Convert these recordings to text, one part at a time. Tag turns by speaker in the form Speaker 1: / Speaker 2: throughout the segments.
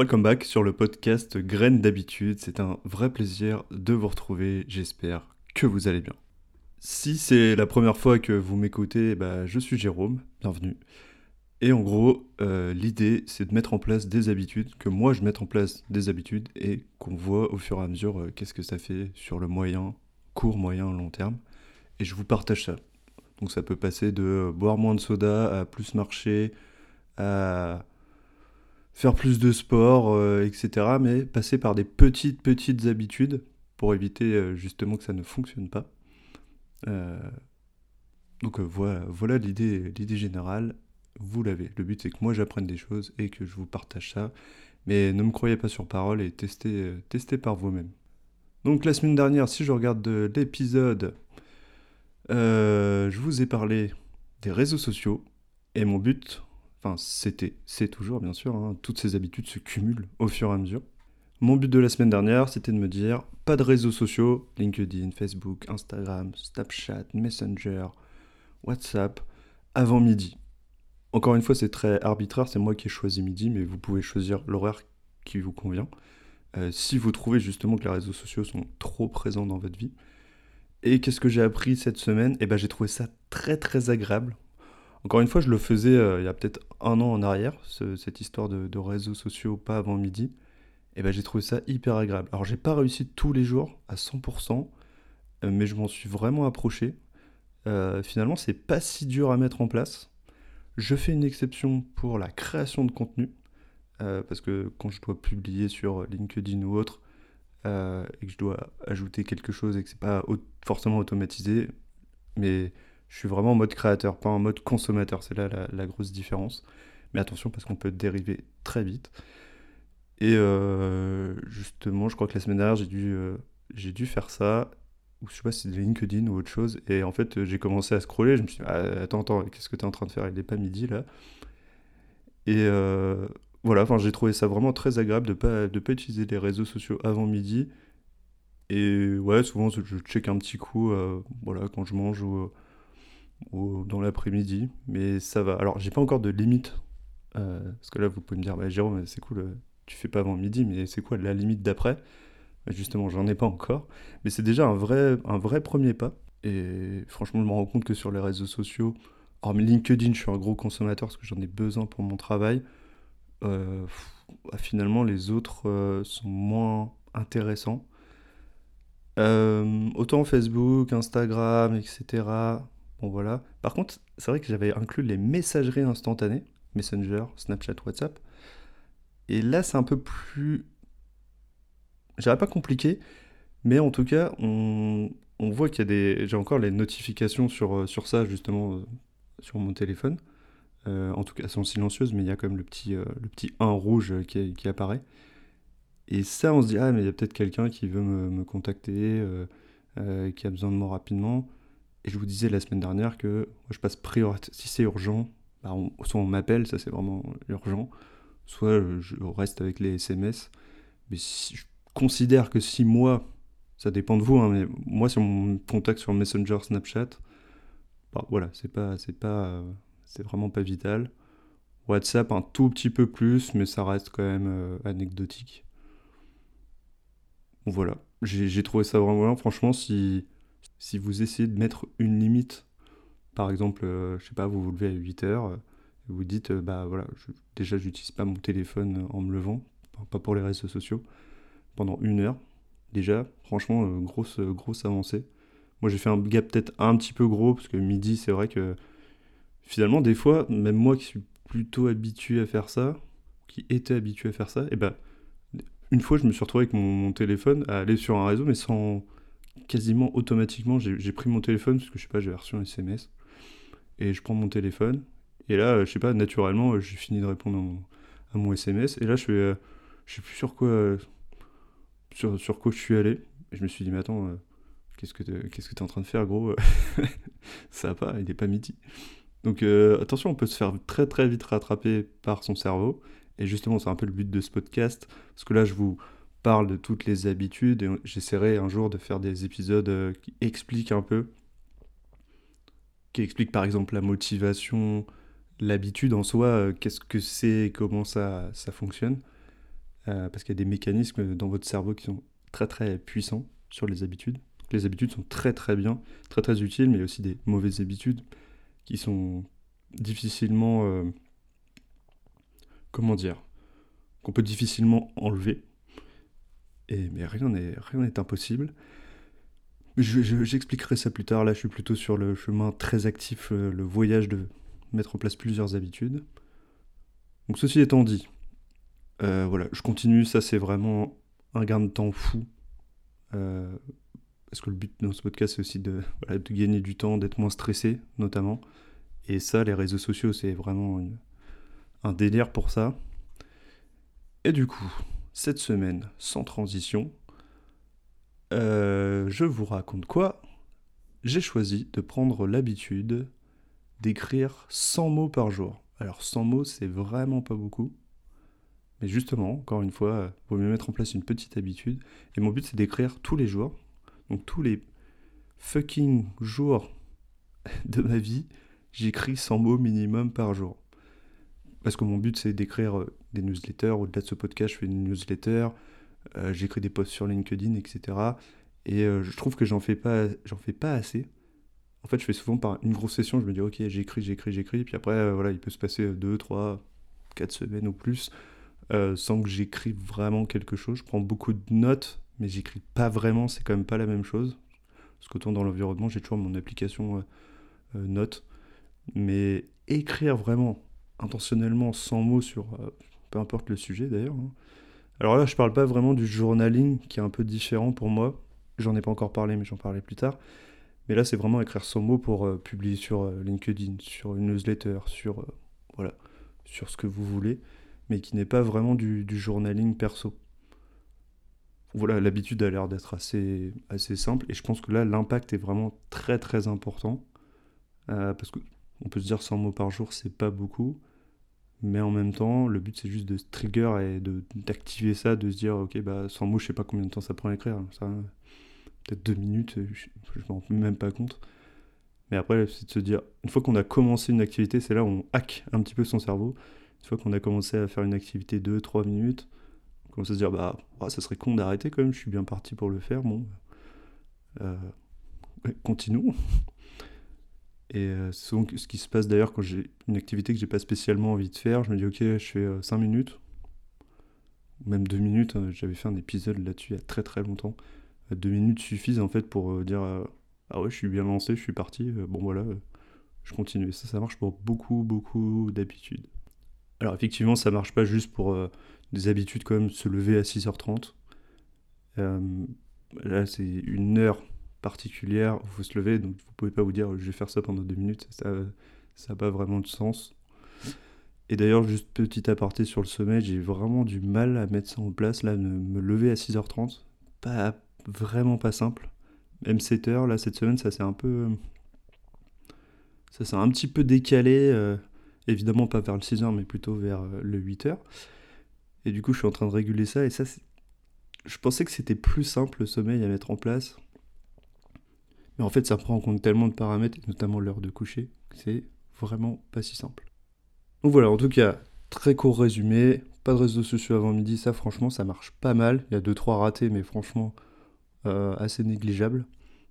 Speaker 1: Welcome back sur le podcast Graines d'habitude. C'est un vrai plaisir de vous retrouver. J'espère que vous allez bien. Si c'est la première fois que vous m'écoutez, bah, je suis Jérôme. Bienvenue. Et en gros, euh, l'idée, c'est de mettre en place des habitudes, que moi je mette en place des habitudes et qu'on voit au fur et à mesure euh, qu'est-ce que ça fait sur le moyen, court, moyen, long terme. Et je vous partage ça. Donc ça peut passer de euh, boire moins de soda à plus marcher, à faire plus de sport, etc. Mais passer par des petites, petites habitudes pour éviter justement que ça ne fonctionne pas. donc voilà, voilà l'idée générale vous l'avez. Le but c'est que moi j'apprenne des choses et que je vous partage ça. Mais ne me croyez pas sur parole et testez, euh, testez par vous-même. Donc la semaine dernière, si je regarde l'épisode, euh, je vous ai parlé des réseaux sociaux. Et mon but, enfin c'était, c'est toujours bien sûr, hein, toutes ces habitudes se cumulent au fur et à mesure. Mon but de la semaine dernière, c'était de me dire, pas de réseaux sociaux, LinkedIn, Facebook, Instagram, Snapchat, Messenger, WhatsApp, avant midi. Encore une fois, c'est très arbitraire, c'est moi qui ai choisi midi, mais vous pouvez choisir l'horaire qui vous convient. Euh, si vous trouvez justement que les réseaux sociaux sont trop présents dans votre vie. Et qu'est-ce que j'ai appris cette semaine? Eh ben, j'ai trouvé ça très très agréable. Encore une fois, je le faisais euh, il y a peut-être un an en arrière, cette histoire de, réseaux sociaux pas avant midi. Et ben, j'ai trouvé ça hyper agréable. Alors, j'ai pas réussi tous les jours à 100%, euh, mais je m'en suis vraiment approché. finalement, c'est pas si dur à mettre en place. Je fais une exception pour la création de contenu, euh, parce que quand je dois publier sur LinkedIn ou autre, euh, et que je dois ajouter quelque chose et que c'est pas forcément automatisé, mais je suis vraiment en mode créateur, pas en mode consommateur. C'est là la, grosse différence. Mais attention parce qu'on peut dériver très vite. Et euh, justement, je crois que la semaine dernière, j'ai dû, dû faire ça ou je sais pas si c'est LinkedIn ou autre chose. Et en fait, j'ai commencé à scroller. Je me suis dit, ah, attends, attends, qu'est-ce que tu es en train de faire? Il n'est pas midi là. Et euh, voilà, enfin, j'ai trouvé ça vraiment très agréable de de pas utiliser les réseaux sociaux avant midi. Et ouais, souvent je check un petit coup, euh, voilà, quand je mange ou, ou dans l'après-midi. Mais ça va. Alors, j'ai pas encore de limite. Euh, parce que là, vous pouvez me dire, bah, Jérôme, c'est cool, tu fais pas avant midi, mais c'est quoi la limite d'après? Justement, j'en ai pas encore. Mais c'est déjà un vrai, un vrai premier pas. Et franchement, je me rends compte que sur les réseaux sociaux, hormis LinkedIn, je suis un gros consommateur parce que j'en ai besoin pour mon travail. Euh, bah, finalement, les autres euh, sont moins intéressants. Euh, autant Facebook, Instagram, etc. Bon voilà. Par contre, c'est vrai que j'avais inclus les messageries instantanées, Messenger, Snapchat, WhatsApp. Et là, c'est un peu plus je pas compliqué, mais en tout cas, on, voit qu'il y a des. J'ai encore les notifications sur, euh, ça, justement, euh, sur mon téléphone. Euh, en tout cas, elles sont silencieuses, mais il y a quand même le petit, le petit 1 rouge qui, qui, apparaît. Et ça, on se dit, ah, mais il y a peut-être quelqu'un qui veut me, contacter, qui a besoin de moi rapidement. Et je vous disais la semaine dernière que je passe priorité. Si c'est urgent, bah, soit on m'appelle, ça c'est vraiment urgent, soit je reste avec les SMS. Mais si, je considère que si moi, ça dépend de vous, hein, mais moi, sur mon contact sur Messenger, Snapchat, bah, voilà, c'est pas, c'est pas, c'est vraiment pas vital. WhatsApp un tout petit peu plus, mais ça reste quand même euh, anecdotique. Voilà, j'ai trouvé ça vraiment bien. Franchement, si, si vous essayez de mettre une limite, par exemple, euh, je sais pas, vous vous levez à 8 heures, euh, vous dites, bah voilà, je, déjà j'utilise pas mon téléphone en me levant, pas pour les réseaux sociaux pendant une heure. Déjà, franchement, euh, grosse, euh, grosse avancée. Moi, j'ai fait un gap peut-être un petit peu gros, parce que midi, c'est vrai que finalement, des fois, même moi qui suis plutôt habitué à faire ça, qui était habitué à faire ça, et eh ben, une fois, je me suis retrouvé avec mon, téléphone à aller sur un réseau, mais sans quasiment automatiquement, j'ai pris mon téléphone, parce que je sais pas, j'ai reçu un SMS, et je prends mon téléphone, et là, je sais pas, naturellement, j'ai fini de répondre à mon, SMS, et là, je fais, euh, je plus sur quoi sur, sur quoi je suis allé. Je me suis dit, mais attends, euh, qu'est-ce que tu es en train de faire, gros Ça va pas, il n'est pas midi. Donc euh, attention, on peut se faire très très vite rattraper par son cerveau. Et justement, c'est un peu le but de ce podcast. Parce que là, je vous parle de toutes les habitudes et j'essaierai un jour de faire des épisodes euh, qui expliquent un peu, qui expliquent par exemple la motivation, l'habitude en soi, qu'est-ce que c'est, comment ça, ça fonctionne. parce qu'il y a des mécanismes dans votre cerveau qui sont très très puissants sur les habitudes. les habitudes sont très très bien, très très utiles, mais il y a aussi des mauvaises habitudes qui sont difficilement... comment dire Qu'on peut difficilement enlever. Et, mais rien n'est impossible. J'expliquerai ça plus tard. Là, je suis plutôt sur le chemin très actif, euh, le, voyage de mettre en place plusieurs habitudes. Donc, ceci étant dit, euh, voilà, je continue. Ça, c'est vraiment un gain de temps fou. Euh, parce que le but dans ce podcast, c'est aussi de, gagner du temps, d'être moins stressé, notamment. Et ça, les réseaux sociaux, c'est vraiment un délire pour ça. Et du coup, cette semaine, sans transition, euh, je vous raconte quoi? J'ai choisi de prendre l'habitude d'écrire 100 mots par jour. Alors 100 mots, c'est vraiment pas beaucoup. Mais justement, encore une fois, il vaut mieux mettre en place une petite habitude. Et mon but, c'est d'écrire tous les jours. Donc tous les fucking jours de ma vie, j'écris 100 mots minimum par jour. Parce que mon but, c'est d'écrire euh, des newsletters. Au-delà de ce podcast, je fais une newsletter. Euh, j'écris des posts sur LinkedIn, etc. Et euh, je trouve que j'en fais pas, fais pas assez. En fait, je fais souvent par une grosse session, je me dis ok, j'écris, j'écris, j'écris, puis après, euh, voilà, il peut se passer 2, 3, 4 semaines ou plus sans que j'écrive vraiment quelque chose. Je prends beaucoup de notes, mais j'écris pas vraiment, c'est quand même pas la même chose. Parce qu'autant dans l'environnement, j'ai toujours mon application notes. Mais écrire vraiment, intentionnellement, sans mots sur peu importe le sujet d'ailleurs, hein, alors là, je parle pas vraiment du journaling qui est un peu différent pour moi. J'en ai pas encore parlé, mais j'en parlerai plus tard. Mais là, c'est vraiment écrire son mot pour euh, publier sur euh, LinkedIn, sur une newsletter, sur, euh, voilà, sur ce que vous voulez, mais qui n'est pas vraiment du, journaling perso. Voilà, l'habitude a l'air d'être assez, assez simple, et je pense que là, l'impact est vraiment très très important. parce que on peut se dire 100 mots par jour, c'est pas beaucoup. Mais en même temps, le but c'est juste de trigger et d'activer ça, de se dire ok bah sans mots je sais pas combien de temps ça prend à écrire, ça peut-être deux minutes, je, je m'en rends même pas compte. Mais après c'est de se dire, une fois qu'on a commencé une activité, c'est là où on hack un petit peu son cerveau. Une fois qu'on a commencé à faire une activité 2-3 minutes, on commence à se dire bah ça serait con d'arrêter quand même, je suis bien parti pour le faire, bon. Euh, continuons. Et euh, souvent ce qui se passe d'ailleurs quand j'ai une activité que j'ai pas spécialement envie de faire. Je me dis, ok, je fais 5 euh, minutes, même 2 minutes. Hein, j'avais fait un épisode là-dessus il y a très très longtemps. 2 euh, minutes suffisent en fait pour dire, ah ouais, je suis bien lancé, je suis parti. bon voilà, je continue. ça, ça marche pour beaucoup, beaucoup d'habitudes. Alors effectivement, ça marche pas juste pour des habitudes comme se lever à 6h30. là, c'est une heure particulière où faut se lever, donc vous pouvez pas vous dire je vais faire ça pendant deux minutes, ça n'a pas vraiment de sens. Et d'ailleurs, juste petit aparté sur le sommeil, j'ai vraiment du mal à mettre ça en place, là, me lever à 6h30, pas vraiment pas simple. Même 7h, là, cette semaine, ça s'est un peu... Ça s'est un petit peu décalé, euh, évidemment pas vers le 6h, mais plutôt vers euh, le 8h. Et du coup, je suis en train de réguler ça, et ça, je pensais que c'était plus simple le sommeil à mettre en place. Mais en fait, ça prend en compte tellement de paramètres, notamment l'heure de coucher, que c'est vraiment pas si simple. Donc voilà, en tout cas, très court résumé, pas de réseaux sociaux avant midi, ça franchement, ça marche pas mal. Il y a 2-3 ratés, mais franchement, euh, assez négligeable.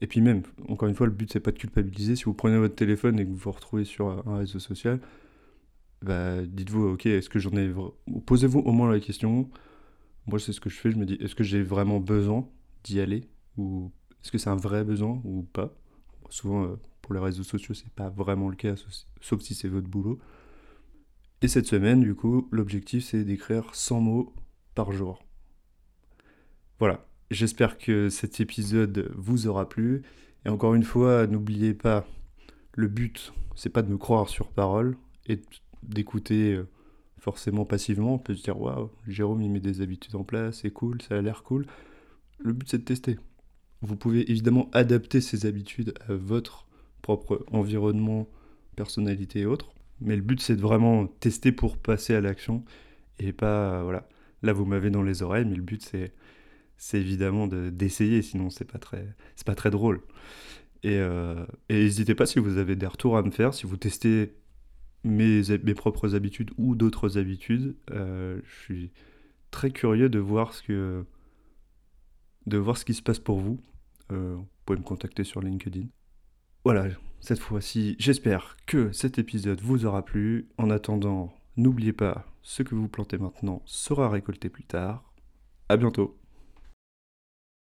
Speaker 1: Et puis même, encore une fois, le but c'est pas de culpabiliser. Si vous prenez votre téléphone et que vous vous retrouvez sur un réseau social, bah, dites-vous, ok, est-ce que j'en ai... Posez-vous au moins la question. Moi, c'est ce que je fais. Je me dis, est-ce que j'ai vraiment besoin d'y aller Ou est-ce que c'est un vrai besoin ou pas? Souvent, euh, pour les réseaux sociaux, c'est pas vraiment le cas, sauf si c'est votre boulot. Et cette semaine, du coup, l'objectif, c'est d'écrire 100 mots par jour. Voilà. J'espère que cet épisode vous aura plu. Et encore une fois, n'oubliez pas, le but, c'est pas de me croire sur parole et d'écouter euh, forcément passivement. On peut se dire, waouh, Jérôme, il met des habitudes en place, c'est cool, ça a l'air cool. Le but, c'est de tester. Vous pouvez évidemment adapter ces habitudes à votre propre environnement, personnalité et autres. Mais le but, c'est de vraiment tester pour passer à l'action et pas, voilà. Là, vous m'avez dans les oreilles, mais le but, c'est, évidemment d'essayer, sinon c'est pas très, pas très drôle. Et, euh, n'hésitez pas si vous avez des retours à me faire, si vous testez mes, mes propres habitudes ou d'autres habitudes. Euh, je suis très curieux de voir ce que de voir ce qui se passe pour vous. Euh, vous pouvez me contacter sur LinkedIn. Voilà, cette fois-ci, j'espère que cet épisode vous aura plu. En attendant, n'oubliez pas, ce que vous plantez maintenant sera récolté plus tard. À bientôt